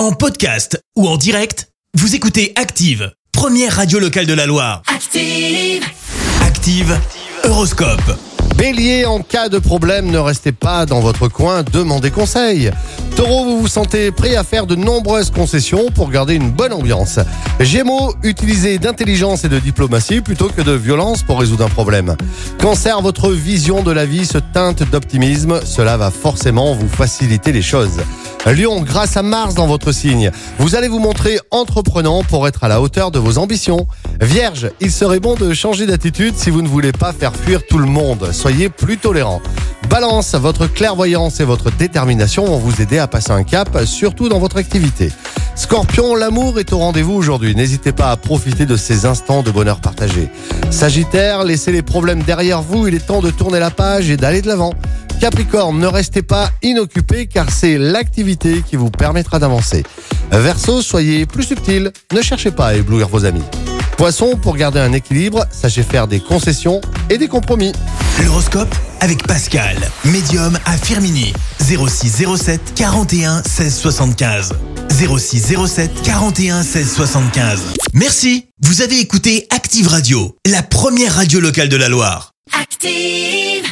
En podcast ou en direct, vous écoutez Active, première radio locale de la Loire. Active. Active, Horoscope. Bélier, en cas de problème, ne restez pas dans votre coin, demandez conseil. Taureau, vous vous sentez prêt à faire de nombreuses concessions pour garder une bonne ambiance. Gémeaux, utilisez d'intelligence et de diplomatie plutôt que de violence pour résoudre un problème. Cancer, votre vision de la vie se teinte d'optimisme, cela va forcément vous faciliter les choses. Lion, grâce à Mars dans votre signe, vous allez vous montrer entreprenant pour être à la hauteur de vos ambitions. Vierge, il serait bon de changer d'attitude si vous ne voulez pas faire fuir tout le monde. Soyez plus tolérant. Balance, votre clairvoyance et votre détermination vont vous aider à passer un cap, surtout dans votre activité. Scorpion, l'amour est au rendez-vous aujourd'hui. N'hésitez pas à profiter de ces instants de bonheur partagé. Sagittaire, laissez les problèmes derrière vous. Il est temps de tourner la page et d'aller de l'avant. Capricorne, ne restez pas inoccupé car c'est l'activité qui vous permettra d'avancer. Verseau, soyez plus subtil. Ne cherchez pas à éblouir vos amis. Poisson, pour garder un équilibre, sachez faire des concessions et des compromis. L'horoscope avec Pascal, médium à Firmini. 0607 41 16 75. 0607 41 16 75. Merci, vous avez écouté Active Radio, la première radio locale de la Loire. Active.